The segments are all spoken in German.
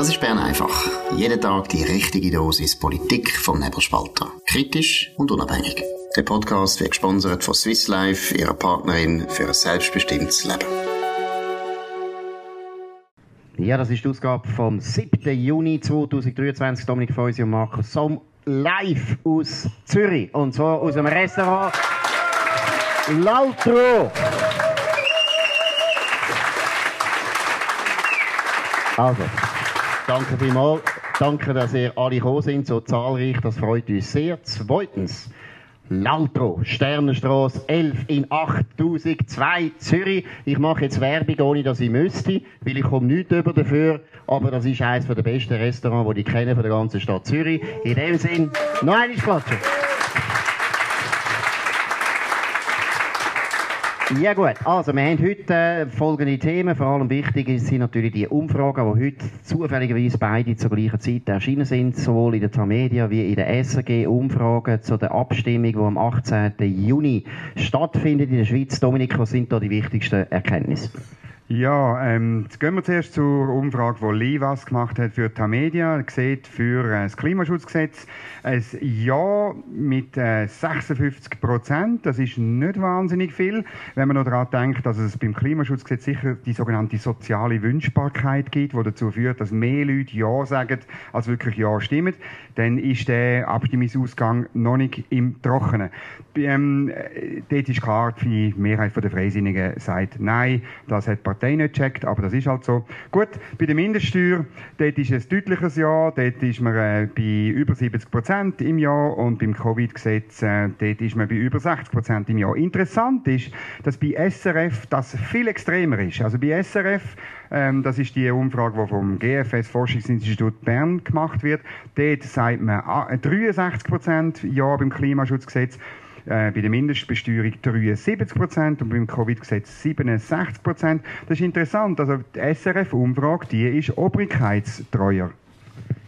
Das ist Bern einfach. Jeden Tag die richtige Dosis Politik vom Nebelspalter. Kritisch und unabhängig. Der Podcast wird gesponsert von Swiss Life, ihrer Partnerin für ein selbstbestimmtes Leben. Ja, das ist die Ausgabe vom 7. Juni 2023. Dominik Feusi und Markus Somm live aus Zürich. Und zwar aus dem Restaurant Lautro. Also, danke vielmals. Danke, dass ihr alle gekommen sind, so zahlreich. Das freut uns sehr. Zweitens, Lautro, Sternenstraße 11 in 8002 Zürich. Ich mache jetzt Werbung, ohne dass ich müsste, weil ich komme nicht über dafür. Aber das ist eines der besten Restaurants, die ich kenne von der ganzen Stadt Zürich. In dem Sinn, noch einmal klatschen. Ja gut, also wir haben heute äh, folgende Themen. Vor allem wichtig sind natürlich die Umfragen, die heute zufälligerweise beide zur gleichen Zeit erschienen sind, sowohl in der Tamedia wie in der SRG. Umfragen zu der Abstimmung, die am 18. Juni stattfindet in der Schweiz. Dominik, was sind da die wichtigsten Erkenntnisse? Ja, ähm, jetzt gehen wir zuerst zur Umfrage, die Livas gemacht hat für Tamedia. Sieht für äh, das Klimaschutzgesetz ein Ja mit äh, 56 Prozent. Das ist nicht wahnsinnig viel, wenn man noch daran denkt, dass es beim Klimaschutzgesetz sicher die sogenannte soziale Wünschbarkeit gibt, die dazu führt, dass mehr Leute Ja sagen, als wirklich Ja stimmen. Dann ist der Abstimmungsausgang noch nicht im Trockenen. Ähm, äh, dort ist klar, die Mehrheit der Freisinnigen sagt Nein, das hat Partei nicht gecheckt, aber das ist halt so. Gut, bei der Mindeststeuer, dort ist es deutliches Ja, dort ist man äh, bei über 70 Prozent im Jahr und beim Covid-Gesetz, äh, dort ist man bei über 60 Prozent im Jahr. Interessant ist, dass bei SRF das viel extremer ist. Also bei SRF, ähm, das ist die Umfrage, die vom GFS Forschungsinstitut Bern gemacht wird, dort sagt man 63 Prozent Ja beim Klimaschutzgesetz äh, bei der Mindestbesteuerung 73 Prozent und beim Covid-Gesetz 67 Prozent. Das ist interessant. Also die SRF-Umfrage, die ist obrigkeitstreuer.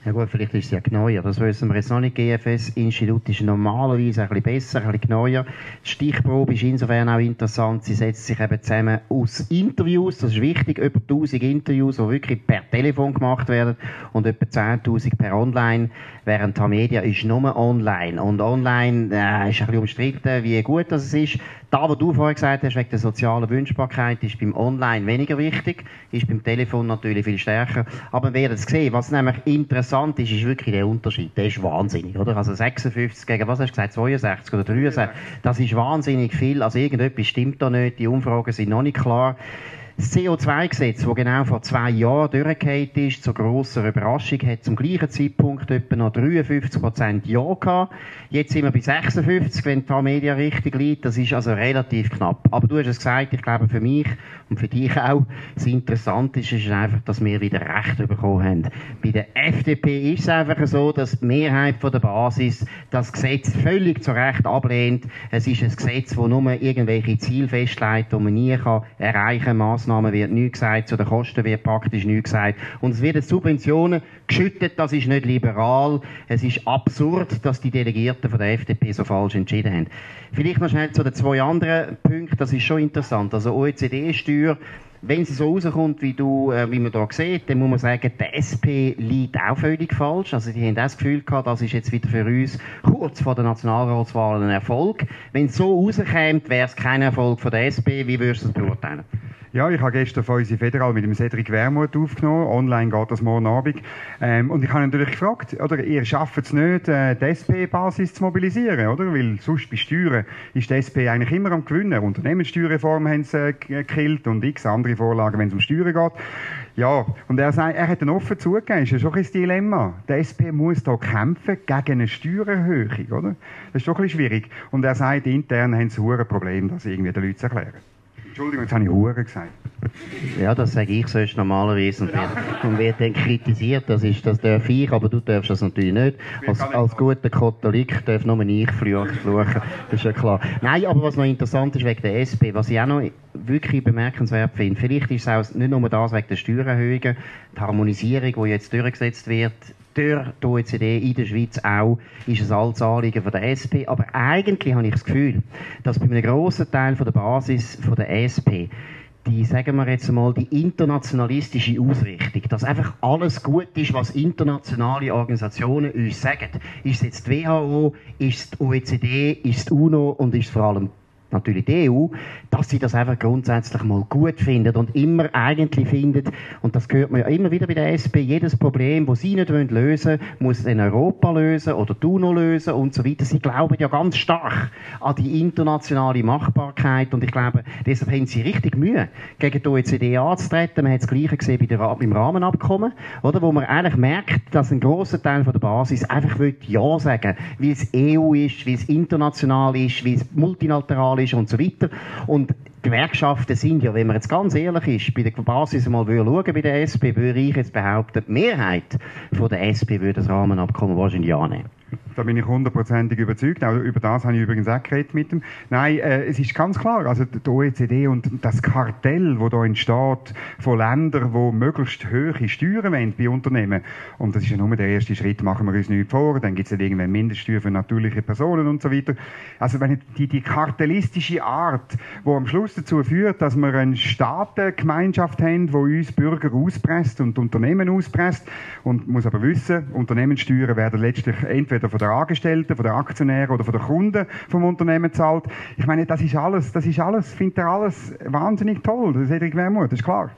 Ja gut, vielleicht ist es ja genauer. Das wissen wir jetzt noch nicht. GFS-Institut ist normalerweise ein bisschen besser, ein bisschen genauer. Die Stichprobe ist insofern auch interessant. Sie setzt sich eben zusammen aus Interviews. Das ist wichtig. Über 1000 Interviews, die wirklich per Telefon gemacht werden und etwa 10.000 per Online. Während Tamedia ist nur online. Und online äh, ist ein bisschen umstritten, wie gut das ist. Da, was du vorher gesagt hast, wegen der sozialen Wünschbarkeit, ist beim Online weniger wichtig, ist beim Telefon natürlich viel stärker. Aber wir werden es sehen. Was nämlich interessant ist, ist wirklich der Unterschied. Der ist wahnsinnig, oder? Also 56 gegen, was hast du gesagt, 62 oder 63? Das ist wahnsinnig viel. Also irgendetwas stimmt da nicht. Die Umfragen sind noch nicht klar. Das CO2-Gesetz, das genau vor zwei Jahren durchgefallen ist, zur grossen Überraschung, hat zum gleichen Zeitpunkt etwa noch 53% Ja gehabt. Jetzt sind wir bei 56, wenn die Media richtig liegt. Das ist also relativ knapp. Aber du hast es gesagt, ich glaube für mich und für dich auch, das Interessante ist, ist einfach, dass wir wieder Recht bekommen haben. Bei der FDP ist es einfach so, dass die Mehrheit von der Basis das Gesetz völlig zu Recht ablehnt. Es ist ein Gesetz, das nur irgendwelche Ziele festlegt, die man nie kann erreichen kann. Massnahmen wird nichts gesagt, zu den Kosten wird praktisch nichts gesagt. Und es werden Subventionen geschüttet, das ist nicht liberal. Es ist absurd, dass die Delegierten von der FDP so falsch entschieden haben. Vielleicht noch schnell zu den zwei anderen Punkten, das ist schon interessant. Also OECD-Steuer, wenn sie so rauskommt, wie, du, äh, wie man hier sieht, dann muss man sagen, der SP liegt auch völlig falsch. Also die haben das Gefühl gehabt, das ist jetzt wieder für uns kurz vor der Nationalratswahl ein Erfolg. Wenn es so rauskommt, wäre es kein Erfolg von der SP. Wie würdest du das beurteilen? Ja, ich habe gestern von unserer Federal mit dem Cedric Wermuth aufgenommen. Online geht das morgen Abend. Ähm, und ich habe natürlich gefragt, oder, ihr schafft es nicht, äh, die SP-Basis zu mobilisieren, oder? Weil sonst bei Steuern ist die SP eigentlich immer am Gewinnen. Unternehmenssteuerreform haben sie äh, gekillt und x andere Vorlagen, wenn es um Steuern geht. Ja, und er sagt, er hat dann offen zugegeben, ist ja schon ein Dilemma. Der SP muss da kämpfen gegen eine Steuererhöhung, oder? Das ist doch ein bisschen schwierig. Und er sagt, intern haben sie ein Problem, das irgendwie den Leuten zu erklären. Entschuldigung, jetzt habe ich Huren gesagt. Ja, das sage ich sonst normalerweise und wird, und wird dann kritisiert, das, ist, das darf ich, aber du darfst das natürlich nicht. Als, als guter Katholik darf nur ich fluchen, das ist ja klar. Nein, aber was noch interessant ist wegen der SP, was ich auch noch wirklich bemerkenswert finde, vielleicht ist es auch nicht nur das wegen der Steuererhöhungen, die Harmonisierung, die jetzt durchgesetzt wird, durch die OECD in der Schweiz auch, ist es altes Anliegen von der SP. Aber eigentlich habe ich das Gefühl, dass bei einem grossen Teil von der Basis von der SP die, sagen wir jetzt mal, die internationalistische Ausrichtung, dass einfach alles gut ist, was internationale Organisationen uns sagen. Ist es jetzt die WHO, ist es die OECD, ist es die UNO und ist es vor allem natürlich die EU, dass sie das einfach grundsätzlich mal gut findet und immer eigentlich findet, und das hört man ja immer wieder bei der SP, jedes Problem, das sie nicht lösen wollen, muss in Europa lösen oder die UNO lösen und so weiter. Sie glauben ja ganz stark an die internationale Machbarkeit und ich glaube, deshalb haben sie richtig Mühe, gegen die OECD anzutreten. Man hat das Gleiche gesehen bei der, beim Rahmenabkommen, oder, wo man eigentlich merkt, dass ein grosser Teil von der Basis einfach will Ja sagen, wie es EU ist, wie es international ist, wie es multilateral ist und so weiter. Und Gewerkschaften sind ja, wenn man jetzt ganz ehrlich ist, bei der Basis mal schauen bei der SP, würde ich jetzt behaupten, die Mehrheit von der SP würde das Rahmenabkommen wahrscheinlich annehmen. Da bin ich hundertprozentig überzeugt. Auch über das habe ich übrigens auch geredet mit ihm. Nein, äh, es ist ganz klar, also die OECD und das Kartell, das da entsteht von Ländern, die möglichst hohe Steuern wollen bei Unternehmen. Und das ist ja nur der erste Schritt, machen wir uns nicht vor. Dann gibt es ja irgendwann Mindeststeuer für natürliche Personen und so weiter. Also wenn die, die kartellistische Art, die am Schluss dazu führt, dass wir eine Staatengemeinschaft haben, die uns Bürger auspresst und Unternehmen auspresst und muss aber wissen, Unternehmenssteuern werden letztlich entweder von der Angestellten, von den Aktionären oder von den Kunden vom Unternehmen zahlt. Ich meine, das ist alles, das ist alles, findet er alles wahnsinnig toll, das ist Cedric Wermuth, das ist klar.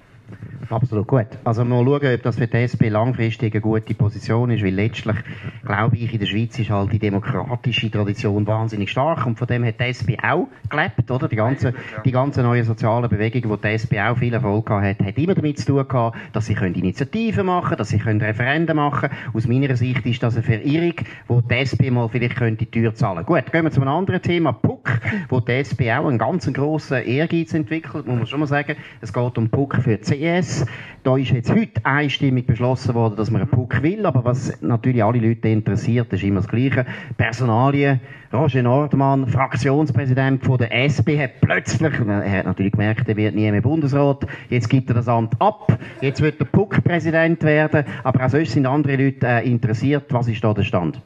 Absolut gut. Also mal schauen, ob das für die SP langfristig eine gute Position ist, weil letztlich, glaube ich, in der Schweiz ist halt die demokratische Tradition wahnsinnig stark und von dem hat die SP auch gelebt, oder? Die ganze, die ganze neue soziale Bewegung, wo die SP auch viel Erfolg hat, hat immer damit zu tun gehabt, dass sie können Initiativen machen können, dass sie können Referenden machen können. Aus meiner Sicht ist das eine Verirrung, wo die SP mal vielleicht könnte die Tür zahlen. Gut, gehen wir zu einem anderen Thema, PUC, wo die SP auch einen ganz grossen Ehrgeiz entwickelt, muss man schon mal sagen. Es geht um PUC für die CS. Da ist jetzt heute einstimmig beschlossen worden, dass man einen Puck will, aber was natürlich alle Leute interessiert, ist immer das Gleiche. Personalien, Roger Nordmann, Fraktionspräsident von der SP, hat plötzlich, er hat natürlich gemerkt, er wird nie mehr Bundesrat, jetzt gibt er das Amt ab, jetzt wird der Puck Präsident werden, aber auch sonst sind andere Leute äh, interessiert. Was ist da der Stand?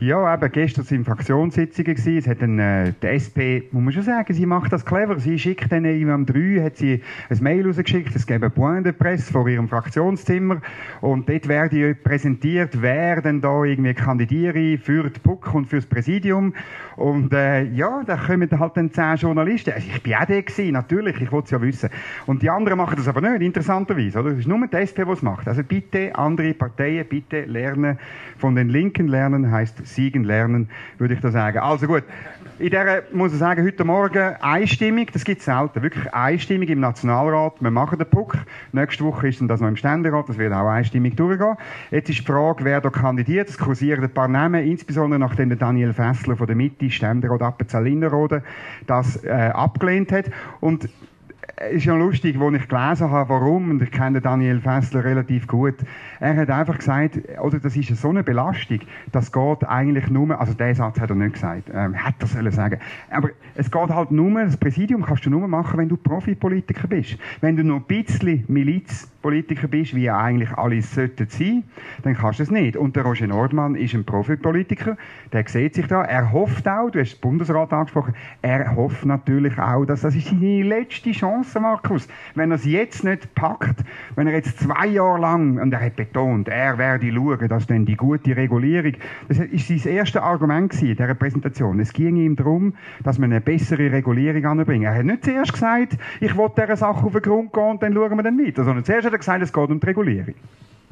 Ja, eben, gestern sind Fraktionssitzungen gewesen. Es hat dann, äh, die SP, muss man schon sagen, sie macht das clever. Sie schickt dann eben am 3, hat sie ein Mail rausgeschickt, es gäbe Point de Presse vor ihrem Fraktionszimmer. Und dort werde präsentiert, wer denn da irgendwie kandidiere für die PUC und fürs Präsidium. Und, äh, ja, da kommen halt dann zehn Journalisten. Also ich bin auch der gewesen, natürlich, ich wollte es ja wissen. Und die anderen machen das aber nicht, interessanterweise, oder? Es ist nur die SP, die es macht. Also bitte, andere Parteien, bitte lernen. Von den Linken lernen heißt siegen lernen, würde ich da sagen. Also gut, in der muss ich sagen, heute Morgen einstimmig, das gibt es selten, wirklich einstimmig im Nationalrat, wir machen den Puck. Nächste Woche ist dann das noch im Ständerat, das wird auch einstimmig durchgehen. Jetzt ist die Frage, wer da kandidiert, es kursieren ein paar Namen, insbesondere nachdem der Daniel Fessler von der Mitte, Ständerat Appenzell-Innerrhoden, das äh, abgelehnt hat. Und ist ja lustig, wo ich gelesen habe, warum, und ich kenne Daniel Fessler relativ gut, er hat einfach gesagt, oder das ist so eine Belastung, das geht eigentlich nur, also den Satz hat er nicht gesagt, ähm, hat er sollen sagen, aber es geht halt nur, das Präsidium kannst du nur machen, wenn du Profipolitiker bist. Wenn du noch ein bisschen Milizpolitiker bist, wie eigentlich alle sollten sein, dann kannst du es nicht. Und der Roger Nordmann ist ein Profipolitiker, der sieht sich da, er hofft auch, du hast den Bundesrat angesprochen, er hofft natürlich auch, dass das ist seine letzte Chance, Markus. Wenn er es jetzt nicht packt, wenn er jetzt zwei Jahre lang, und er hat betont, er werde schauen, dass dann die gute Regulierung, das ist sein erstes Argument in dieser Präsentation. Es ging ihm darum, dass man eine bessere Regulierung anbringen. Er hat nicht zuerst gesagt, ich will dieser Sache auf den Grund gehen und dann schauen wir dann weiter, sondern zuerst er gesagt, es geht um die Regulierung.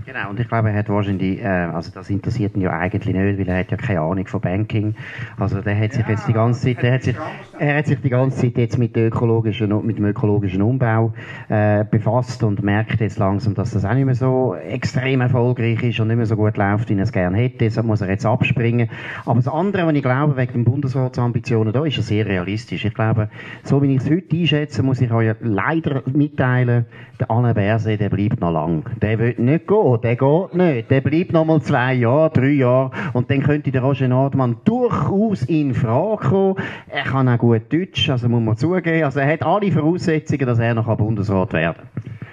Genau, und ich glaube, er hat wahrscheinlich, äh, also das interessiert ihn ja eigentlich nicht, weil er hat ja keine Ahnung von Banking. Also der hat sich ja, jetzt die ganze Zeit, der hat sich, er hat sich die ganze Zeit jetzt mit, ökologischen, mit dem ökologischen Umbau äh, befasst und merkt jetzt langsam, dass das auch nicht mehr so extrem erfolgreich ist und nicht mehr so gut läuft, wie er es gerne hätte. Deshalb muss er jetzt abspringen. Aber das andere, was ich glaube, wegen den Bundesratsambitionen, da ist er sehr realistisch. Ich glaube, so wie ich es heute einschätze, muss ich euch leider mitteilen, der Alain Berset, der bleibt noch lang. Der will nicht gehen der geht nicht. Der bleibt noch mal zwei Jahre, drei Jahre und dann könnte der Roger Nordmann durchaus in Frage kommen. Er kann auch gut Deutsch, also muss man zugeben. Also er hat alle Voraussetzungen, dass er noch Bundesrat werden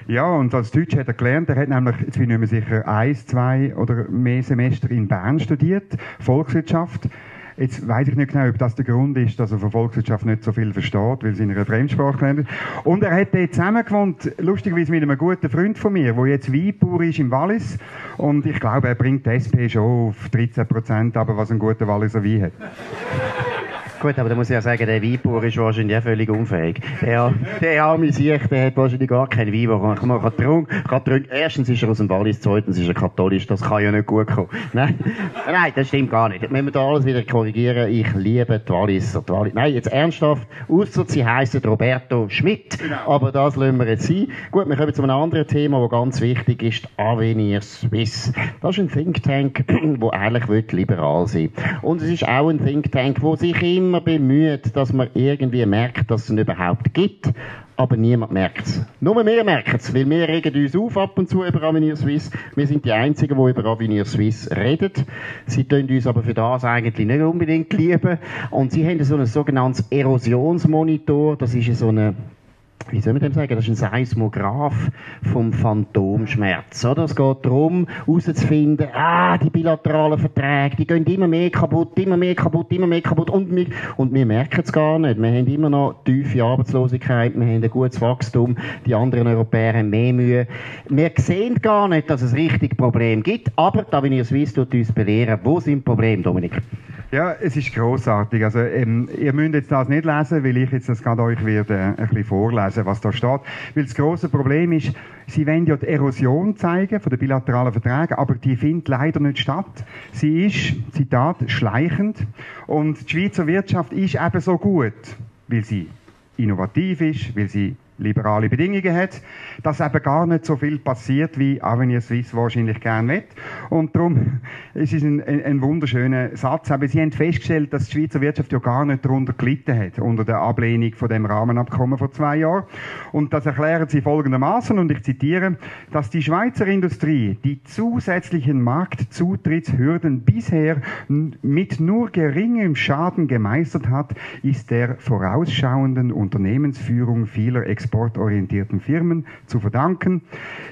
ja, und als Deutsch hat er gelernt, er hat nämlich, jetzt bin ich mir sicher, eins, zwei oder mehr Semester in Bern studiert, Volkswirtschaft. Jetzt weiß ich nicht genau, ob das der Grund ist, dass er von Volkswirtschaft nicht so viel versteht, weil sie in einer Fremdsprache gelernt hat. Und er hat dort zusammengewohnt, lustigerweise mit einem guten Freund von mir, der jetzt Weinbauer ist im Wallis. Und ich glaube, er bringt die SP schon auf 13 Prozent, aber was ein guter Walliser Wein hat. Gut, aber da muss ich ja sagen, der Weinbauer ist wahrscheinlich auch völlig unfähig. Der, der arme Sieg, der hat wahrscheinlich gar keinen Wein, den man kann trinken kann. Erstens ist er aus dem Wallis, zweitens ist er katholisch, das kann ja nicht gut kommen. Nein, Nein das stimmt gar nicht. Wenn wir da alles wieder korrigieren, ich liebe die Walliser. Die Wallis. Nein, jetzt ernsthaft, ausser sie heissen Roberto Schmidt. Genau. Aber das lassen wir jetzt sein. Gut, wir kommen zu einem anderen Thema, das ganz wichtig ist, Avenir Swiss. Das ist ein Think Tank, der eigentlich liberal sein will. Und es ist auch ein Think Tank, der sich immer immer bemüht, dass man irgendwie merkt, dass es ihn überhaupt gibt. Aber niemand merkt es. Nur wir merken es, weil wir regen uns auf ab und zu über Avenir Suisse. Wir sind die Einzigen, die über Avenir Suisse reden. Sie tun uns aber für das eigentlich nicht unbedingt lieben. Und sie haben so ein sogenanntes Erosionsmonitor. Das ist so eine wie soll man dem sagen, das ist ein Seismograph vom Phantomschmerz. Oder? Es geht darum, herauszufinden, ah, die bilateralen Verträge, die gehen immer mehr kaputt, immer mehr kaputt, immer mehr kaputt und wir, und wir merken es gar nicht. Wir haben immer noch tiefe Arbeitslosigkeit, wir haben ein gutes Wachstum, die anderen Europäer haben mehr Mühe. Wir sehen gar nicht, dass es richtig Probleme gibt, aber da bin ich Swiss tut uns belehren, wo sind Probleme, Dominik? Ja, es ist großartig. Also ähm, ihr müsst jetzt das nicht lesen, weil ich jetzt das gerade euch werde äh, ein bisschen vorlesen, was da steht. Weil das große Problem ist, sie wollen ja die Erosion zeigen von den bilateralen Verträgen, aber die findet leider nicht statt. Sie ist, Zitat, schleichend und die Schweizer Wirtschaft ist eben so gut, weil sie innovativ ist, weil sie liberale Bedingungen hat, dass eben gar nicht so viel passiert, wie Avenir Suisse wahrscheinlich gerne will. Und darum ist es ein, ein, ein wunderschöner Satz. Aber Sie haben festgestellt, dass die Schweizer Wirtschaft ja gar nicht darunter gelitten hat, unter der Ablehnung von dem Rahmenabkommen vor zwei Jahren. Und das erklären Sie folgendermaßen, und ich zitiere, dass die Schweizer Industrie die zusätzlichen Marktzutrittshürden bisher mit nur geringem Schaden gemeistert hat, ist der vorausschauenden Unternehmensführung vieler Experten exportorientierten Firmen zu verdanken.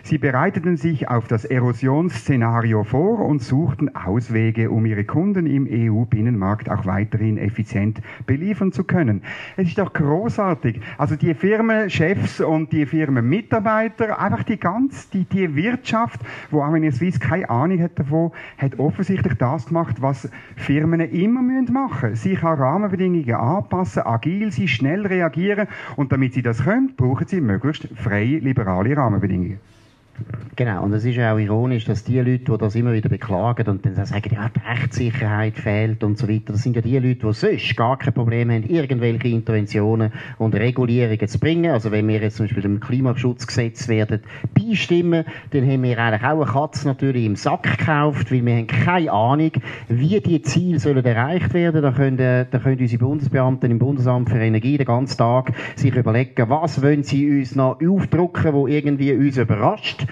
Sie bereiteten sich auf das Erosionsszenario vor und suchten Auswege, um ihre Kunden im EU-Binnenmarkt auch weiterhin effizient beliefern zu können. Es ist doch großartig. Also die Firmenchefs und die Firmenmitarbeiter, einfach die ganz, die, die Wirtschaft, wo ihr Swiss keine Ahnung hat davon, hat offensichtlich das gemacht, was Firmen immer machen müssen. Sie kann Rahmenbedingungen anpassen, agil sie schnell reagieren und damit sie das können, brauchen sie möglichst freie, liberale Rahmenbedingungen. Genau, und es ist ja auch ironisch, dass die Leute, die das immer wieder beklagen und dann sagen, ja, die Rechtssicherheit fehlt und so weiter, das sind ja die Leute, die sonst gar kein Problem haben, irgendwelche Interventionen und Regulierungen zu bringen. Also wenn wir jetzt zum Beispiel dem Klimaschutzgesetz werden beistimmen, dann haben wir eigentlich auch eine Katze natürlich im Sack gekauft, weil wir haben keine Ahnung, wie die Ziele sollen erreicht werden. Da können, da können unsere Bundesbeamten im Bundesamt für Energie den ganzen Tag sich überlegen, was wollen sie uns noch aufdrucken, wo irgendwie uns überrascht.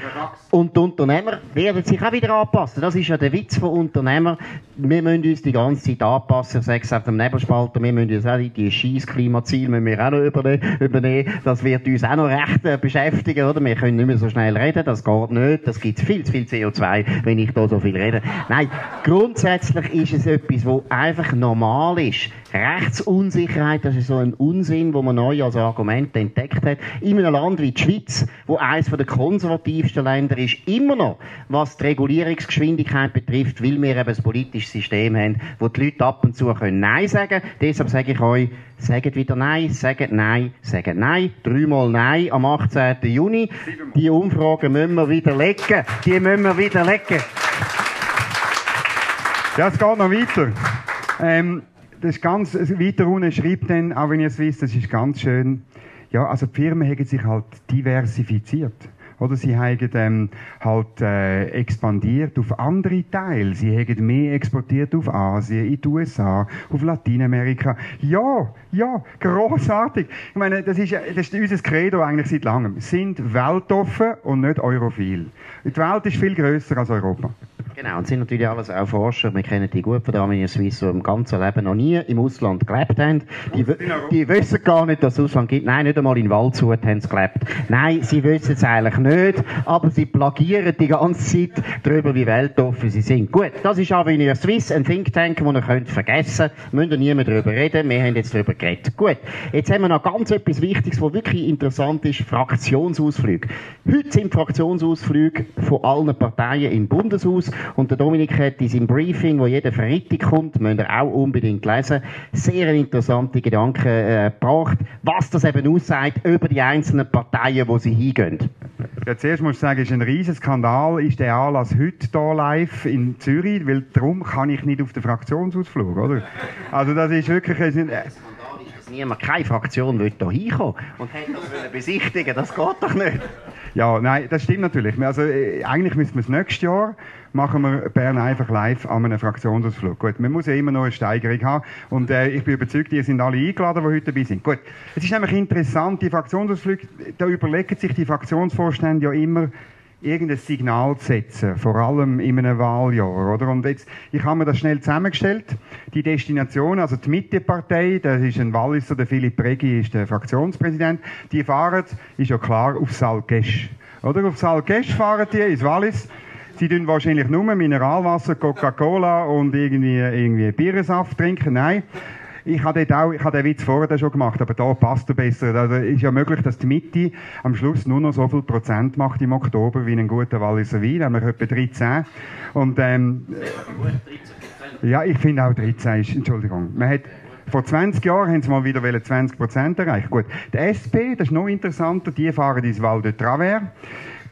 Und die Unternehmer werden sich auch wieder anpassen. Das ist ja der Witz von Unternehmern. Wir müssen uns die ganze Zeit anpassen. Ich sage es auf dem Nebelspalter, wir müssen uns auch die scheiß Klimaziele müssen wir auch noch übernehmen. Das wird uns auch noch recht äh, beschäftigen, oder? Wir können nicht mehr so schnell reden, das geht nicht. Das gibt viel zu viel CO2, wenn ich da so viel rede. Nein, grundsätzlich ist es etwas, was einfach normal ist. Rechtsunsicherheit, das ist so ein Unsinn, wo man neu als Argument entdeckt hat. In einem Land wie die Schweiz, wo eines der konservativsten Länder ist, immer noch, was die Regulierungsgeschwindigkeit betrifft, weil wir eben ein politisches System haben, wo die Leute ab und zu können Nein sagen Deshalb sage ich euch, sagt wieder Nein, sagt Nein, sagt Nein. Dreimal Nein am 18. Juni. Die Umfragen müssen wir widerlegen. Die müssen wir widerlegen. Ja, es geht noch weiter. Ähm, das ist ganz, weiter unten schreibt dann, auch wenn ihr es wisst, das ist ganz schön, ja, also die Firmen haben sich halt diversifiziert. Oder sie haben ähm, halt äh, expandiert auf andere Teile. Sie haben mehr exportiert auf Asien, in die USA, auf Lateinamerika. Ja, ja, großartig. Ich meine, das ist, das ist unser Credo eigentlich seit langem. Sind weltoffen und nicht europhil. Die Welt ist viel größer als Europa. Genau, und sind natürlich alles auch Forscher, wir kennen die gut von der Armenier Swiss, die im ganzen Leben noch nie im Ausland gelebt haben. Die, die wissen gar nicht, dass es Ausland gibt. Nein, nicht einmal in Waldshut haben sie gelebt. Nein, sie wissen es eigentlich nicht, aber sie plagieren die ganze Zeit darüber, wie weltoffen sie sind. Gut, das ist Armenier Swiss, ein Think Tank, den ihr könnt vergessen könnt. Müsst ihr niemand darüber reden, wir haben jetzt darüber geredet. Gut, jetzt haben wir noch ganz etwas Wichtiges, was wirklich interessant ist, Fraktionsausflüge. Heute sind Fraktionsausflüge von allen Parteien im Bundeshaus und der Dominik hat in seinem Briefing, wo jeder Freitag kommt, müsst ihr auch unbedingt lesen, sehr interessante Gedanken äh, gebracht, was das eben aussagt über die einzelnen Parteien, wo sie hingehen. Ja, zuerst muss ich sagen, es ist ein riesiger Skandal, ist der Anlass heute hier live in Zürich, weil darum kann ich nicht auf den Fraktionsausflug, oder? Also das ist wirklich... Es ist, niemand, keine Fraktion will hier hinkommen und hat das besichtigen, das geht doch nicht. Ja, nein, das stimmt natürlich. Also, äh, eigentlich müssen wir es nächstes Jahr machen wir Bern einfach live an einem Fraktionsausflug. Gut, man muss ja immer noch eine Steigerung haben und äh, ich bin überzeugt, ihr sind alle eingeladen, die heute dabei sind. Gut, es ist nämlich interessant, die Fraktionsausflüge, da überlegen sich die Fraktionsvorstände ja immer, irgendein Signal zu setzen, vor allem in einem Wahljahr, oder? Und jetzt, ich habe mir das schnell zusammengestellt. Die Destination, also die Mittepartei, das ist ein Walliser, der Philipp Regi ist der Fraktionspräsident, die fahren, ist ja klar, auf Salgesch. Oder? Auf Salgesch fahren die, ins Wallis. Sie tun wahrscheinlich nur Mineralwasser, Coca-Cola und irgendwie, irgendwie Bierensaft trinken. Nein. Ich habe auch, ich habe den Witz vorher schon gemacht, aber da passt er besser. Also ist ja möglich, dass die Mitte am Schluss nur noch so viel Prozent macht im Oktober wie ein guter Walliser Wein, nämlich etwa 13. Und, ähm, ja, ich finde auch 13 ist, Entschuldigung. Man hat, vor 20 Jahren haben sie mal wieder 20 Prozent erreicht. Gut. Die SP, das ist noch interessanter, die fahren ins Val de Travers.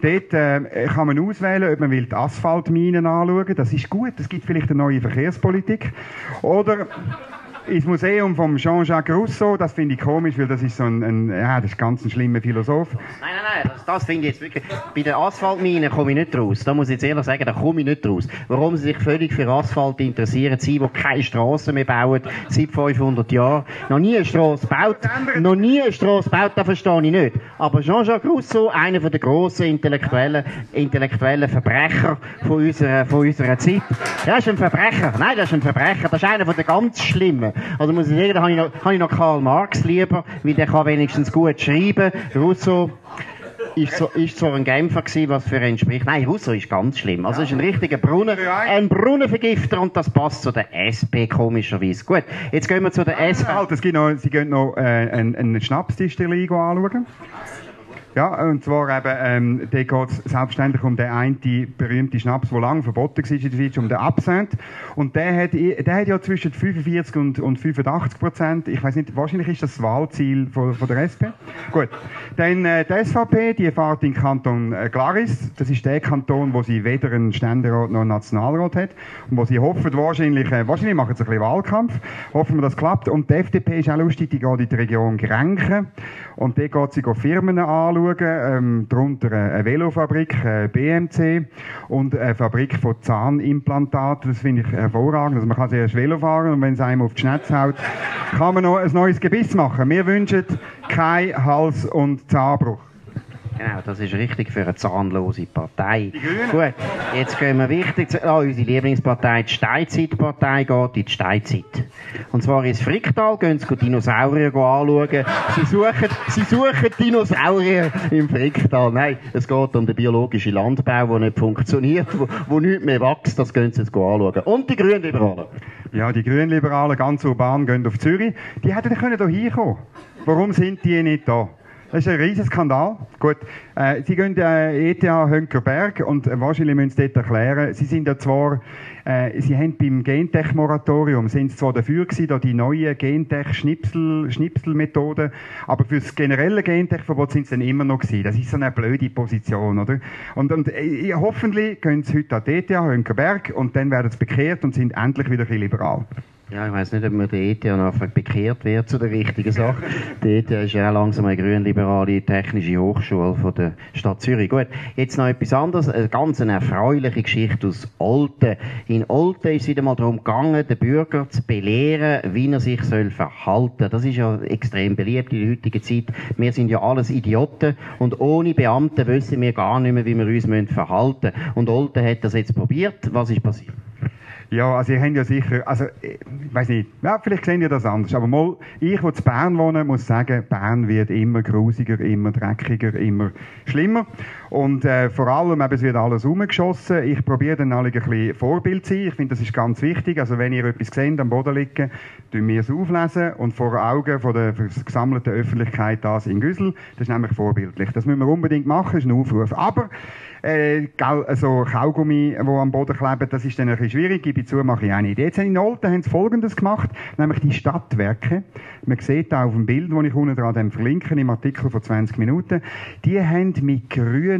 Dort äh, kann man auswählen, ob man will die Asphaltminen anschauen will. Das ist gut, das gibt vielleicht eine neue Verkehrspolitik. Oder ins Museum von Jean-Jacques Rousseau, das finde ich komisch, weil das ist so ein, ein, ja, das ist ganz ein schlimmer Philosoph. Nein, nein, nein, das, das finde ich jetzt wirklich, bei den Asphaltminen komme ich nicht raus. Da muss ich jetzt ehrlich sagen, da komme ich nicht raus. Warum sie sich völlig für Asphalt interessieren, sie, die keine Straßen mehr bauen, seit 500 Jahren, noch nie eine Straße baut, noch nie eine Straße baut, das verstehe ich nicht. Aber Jean-Jacques Rousseau, einer der grossen intellektuellen, intellektuellen Verbrecher von unserer, von unserer Zeit, der ist ein Verbrecher. Nein, das ist ein Verbrecher. Das ist einer der ganz schlimmen. Also muss ich sagen, da habe ich noch, habe ich noch Karl Marx lieber, weil der kann wenigstens gut schreiben. Rousseau ist, so, ist zwar ein Genfer gewesen, was für ihn spricht. Nein, Rousseau ist ganz schlimm. Also ist ein richtiger Brunnen, ein Brunnenvergifter und das passt zu der SP komischerweise. Gut, jetzt gehen wir zu der SP. Halt, es gibt noch, Sie gehen noch äh, einen, einen Schnapsdistillerie anschauen. Ja, und zwar eben, ähm, da geht es selbstverständlich um den einen berühmten Schnaps, der lange verboten war in der Schweiz, um den Absent. Und der hat, der hat ja zwischen 45 und, und 85 Prozent, ich weiß nicht, wahrscheinlich ist das das Wahlziel von, von der SP. Gut. Dann äh, die SVP, die fährt in Kanton äh, Glaris. Das ist der Kanton, wo sie weder einen Ständerat noch einen Nationalrat hat. Und wo sie hoffen, wahrscheinlich, äh, wahrscheinlich machen sie ein bisschen Wahlkampf, hoffen wir, das klappt. Und die FDP ist auch lustig, die geht in die Region Grenchen. Und da geht sie Firmen anschauen anschauen, ähm, darunter eine Velofabrik, eine BMC und eine Fabrik von Zahnimplantaten. Das finde ich hervorragend. Also man kann zuerst Velo fahren und wenn es einem auf die Schnitze haut, kann man noch ein neues Gebiss machen. Wir wünschen kein Hals- und Zahnbruch. Genau, das ist richtig für eine zahnlose Partei. Gut, jetzt gehen wir wichtig zu, oh, unsere Lieblingspartei, die Steinzeitpartei, geht in die Steinzeit. Und zwar ins Fricktal, gehen sie Dinosaurier anschauen. Sie suchen, sie suchen Dinosaurier im Fricktal. Nein, es geht um den biologischen Landbau, der nicht funktioniert, wo, wo nichts mehr wächst, das gehen sie jetzt anschauen. Und die Grünliberalen. Ja, die Grünliberalen, ganz urban, gehen auf Zürich. Die hätten hier hinkommen Warum sind die nicht da? Das ist ein riesiger Skandal. Gut, äh, Sie gehen äh, ETH Hönkerberg und äh, wahrscheinlich müssen Sie dort erklären, Sie sind ja zwar, äh, Sie haben beim Gentech-Moratorium, sind Sie zwar dafür gewesen, da die neue Gentech-Schnipselmethode, aber für das generelle Gentech-Verbot sind Sie dann immer noch gewesen. Das ist so eine blöde Position, oder? Und, und äh, hoffentlich gehen Sie heute an ETH Hönkerberg und dann werden Sie bekehrt und sind endlich wieder ein bisschen liberal. Ja, ich weiß nicht, ob man der ETH noch bekehrt wird zu der richtigen Sache. die ETH ist ja auch langsam eine grünliberale technische Hochschule von der Stadt Zürich. Gut, jetzt noch etwas anderes, eine ganz erfreuliche Geschichte aus Olten. In Olten ist es wieder mal darum gegangen, den Bürger zu belehren, wie er sich soll verhalten. Das ist ja extrem beliebt in der heutigen Zeit. Wir sind ja alles Idioten und ohne Beamte wissen wir gar nicht mehr, wie wir uns verhalten müssen. Und Olten hat das jetzt probiert. Was ist passiert? Ja, also ihr habt ja sicher, also ich weiß nicht, ja, vielleicht sehen ihr das anders, aber mal, ich, der zu Bern wohne, muss sagen, Bern wird immer grusiger, immer dreckiger, immer schlimmer und äh, vor allem, eben, es wird alles umgeschossen. Ich probiere dann alle ein bisschen Vorbild zu sein, ich finde, das ist ganz wichtig, also wenn ihr etwas seht, am Boden liegen, tun wir es auflesen und vor Augen von der gesammelten Öffentlichkeit das in Güssel, das ist nämlich vorbildlich. Das müssen wir unbedingt machen, das ist ein Aufruf. Aber äh, also Kaugummi, die am Boden kleben, das ist dann ein bisschen schwierig, ich zu, mache ich auch nicht. Jetzt in Olten haben sie Folgendes gemacht, nämlich die Stadtwerke. Man sieht auch auf dem Bild, das ich unten dran verlinke, im Artikel von 20 Minuten, die haben mit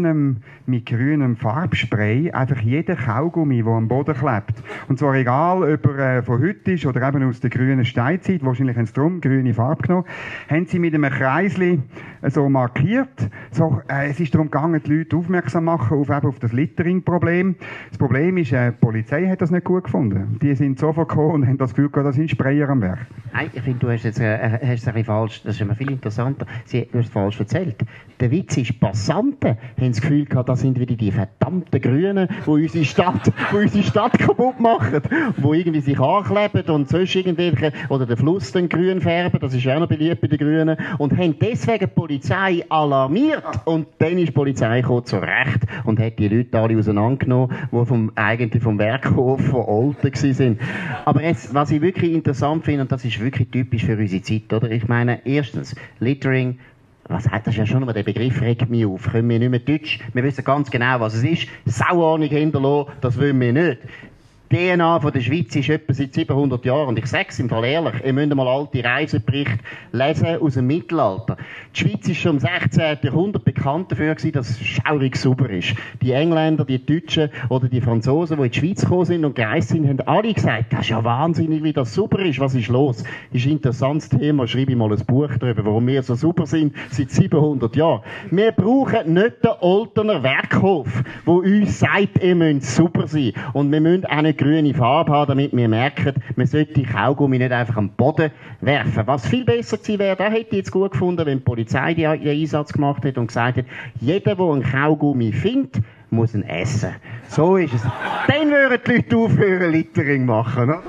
grünem, mit grünem Farbspray einfach jeden Kaugummi, der am Boden klebt. Und zwar egal, ob er äh, von heute ist oder eben aus der grünen Steinzeit, wahrscheinlich haben sie drum grüne Farbe genommen, haben sie mit einem Kreisli so markiert. So, äh, es ist darum gegangen, die Leute aufmerksam machen auf, eben auf das Littering-Problem. Das Problem ist, äh, die Polizei hat das nicht gut gefunden. Die sind sofort gekommen und haben das Gefühl gehabt, da sind Sprayer am Werk. Nein, ich finde, du hast jetzt äh, es ein bisschen falsch, das ist immer viel interessanter, Sie, du es falsch erzählt. Der Witz ist, Passanten haben das Gefühl gehabt, das sind wieder die verdammten Grünen, die unsere Stadt, die unsere Stadt kaputt machen, die irgendwie sich ankleben und sonst irgendwelche, oder den Fluss dann grün färben, das ist auch noch beliebt bei den Grünen, und haben deswegen die Polizei alarmiert. Und dann ist die Polizei gekommen, zu und hat die Leute alle auseinandergenommen, die vom, eigentlich vom Werkhof von Olten sind. Aber jetzt, was ich wirklich interessant finde, und das ist wirklich typisch für unsere Zeit, oder? Ich meine, erstens, Littering, was hat das ja schon mal, der Begriff regt mich auf. Können wir nicht mehr Deutsch? Wir wissen ganz genau, was es ist. Sauahnung hinterlassen, das wollen wir nicht. DNA von der Schweiz ist etwa seit 700 Jahren. Und ich sage es im Fall ehrlich, ihr müsst mal alte Reiseberichte lesen aus dem Mittelalter. Die Schweiz ist schon im 16. Jahrhundert bekannt dafür gewesen, dass es schaurig sauber ist. Die Engländer, die Deutschen oder die Franzosen, die in die Schweiz gekommen sind und gereist sind, haben alle gesagt, das ist ja wahnsinnig, wie das sauber ist. Was ist los? Das ist ein interessantes Thema. Schreibe ich mal ein Buch darüber, warum wir so super sind seit 700 Jahren. Wir brauchen nicht den Oltener Werkhof, der uns sagt, ihr müsst super sein. Und wir müssen auch nicht grüne Farbe haben, damit wir merken, man sollte die Kaugummi nicht einfach am Boden werfen. Was viel besser gewesen wäre, da hätte ich jetzt gut gefunden, wenn die Polizei den Einsatz gemacht hätte und gesagt hat, jeder, der einen Kaugummi findet, muss ihn essen. So ist es. Dann würden die Leute aufhören, Littering machen, oder?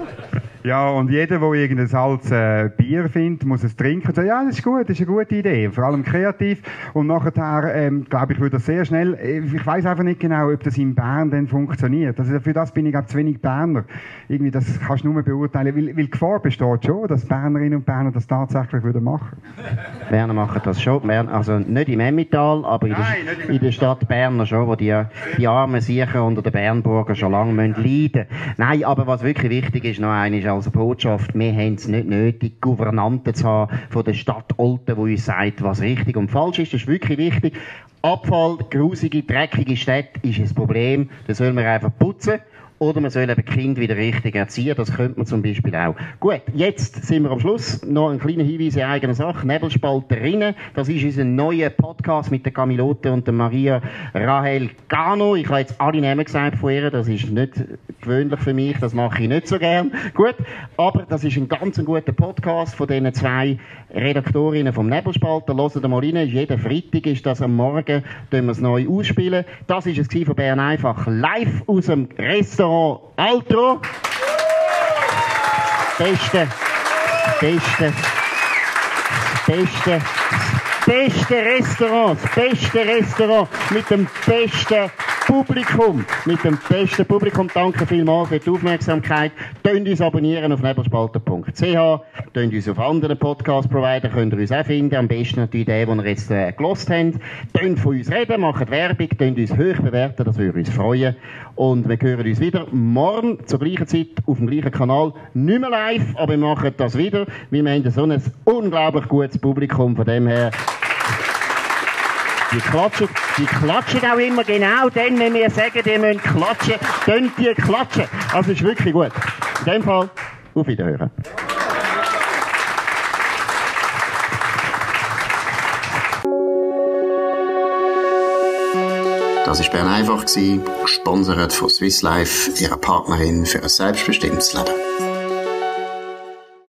Ja, und jeder, der irgendein Salz äh, Bier findet, muss es trinken und sagen, ja, das ist gut, das ist eine gute Idee. Vor allem kreativ. Und nachher, ähm, glaube ich, würde das sehr schnell, äh, ich weiß einfach nicht genau, ob das in Bern dann funktioniert. Also für das bin ich auch zu wenig Berner. Irgendwie, das kannst du nur beurteilen, weil, weil Gefahr besteht schon, dass Bernerinnen und Berner das tatsächlich würden machen. Berner machen das schon. Also nicht im Emmental, aber in, Nein, der, in der Stadt Berner schon, wo die, die armen sicher unter den Bernburger schon lange leiden müssen. Nein, aber was wirklich wichtig ist, noch eine als Botschaft, wir haben es nicht nötig, Gouvernanten zu haben von der Stadt Olten, die uns sagt, was richtig und falsch ist. Das ist wirklich wichtig. Abfall, grusige, dreckige Städte ist ein Problem. Das sollen wir einfach putzen. Oder man soll eben Kind wieder richtig erziehen. Das könnte man zum Beispiel auch. Gut, jetzt sind wir am Schluss. Noch ein kleiner Hinweis in eigener Sache. Nebelspalterinnen. Das ist unser neuer Podcast mit der Camilote und der Maria Rahel Gano. Ich habe jetzt alle Namen gesagt von ihr. Das ist nicht gewöhnlich für mich. Das mache ich nicht so gern. Gut. Aber das ist ein ganz guter Podcast von diesen zwei Redaktorinnen vom Nebelspalter. Hört mal rein. Jeden Freitag ist das am Morgen. Tun wir es neu ausspielen. Das ist es von Bern einfach live aus dem Restaurant Restaurant Altro. Beste, beste, beste, beste Restaurant, beste Restaurant mit dem besten Publikum, mit dem besten Publikum. Danke vielmals für die Aufmerksamkeit. Tönt uns abonnieren auf nebelspalter.ch, tönt uns auf anderen Podcast-Provider, könnt ihr uns auch finden. Am besten natürlich den, den ihr jetzt äh, gelost habt. Tönt von uns reden, macht Werbung, tönt uns hoch bewerten, das würde uns freuen. Und wir hören uns wieder morgen zur gleichen Zeit auf dem gleichen Kanal. Nicht mehr live, aber wir machen das wieder. Wir haben so ein unglaublich gutes Publikum, von dem her die klatschen, die klatschen auch immer genau dann, wenn wir sagen, ihr müsst klatschen, dann die klatschen. Also ist wirklich gut. In dem Fall, auf Wiederhören. Das war Bern einfach, gesponsert von Swiss Life, ihrer Partnerin für ein selbstbestimmtes Leben.